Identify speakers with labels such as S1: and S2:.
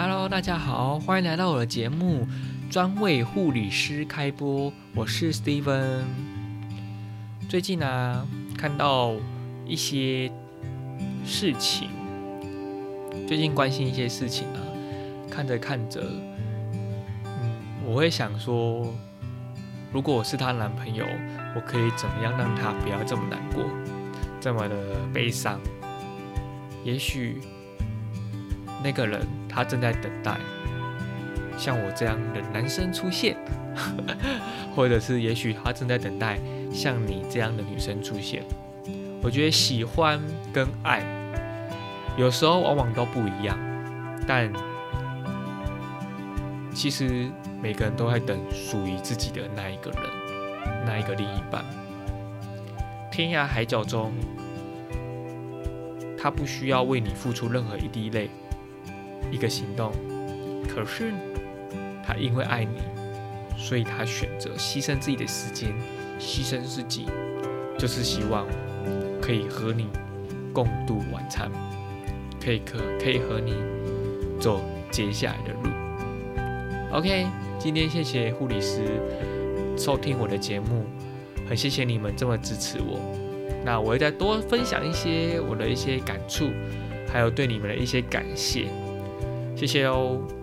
S1: Hello，大家好，欢迎来到我的节目，专为护理师开播。我是 Steven。最近呢，看到一些事情，最近关心一些事情啊，看着看着，嗯，我会想说，如果我是她男朋友，我可以怎么样让她不要这么难过，这么的悲伤？也许那个人他正在等待像我这样的男生出现，或者是也许他正在等待像你这样的女生出现。我觉得喜欢跟爱有时候往往都不一样，但其实每个人都在等属于自己的那一个人，那一个另一半。天涯海角中。他不需要为你付出任何一滴泪，一个行动。可是，他因为爱你，所以他选择牺牲自己的时间，牺牲自己，就是希望可以和你共度晚餐，可以可可以和你走接下来的路。OK，今天谢谢护理师收听我的节目，很谢谢你们这么支持我。那我会再多分享一些我的一些感触，还有对你们的一些感谢，谢谢哦。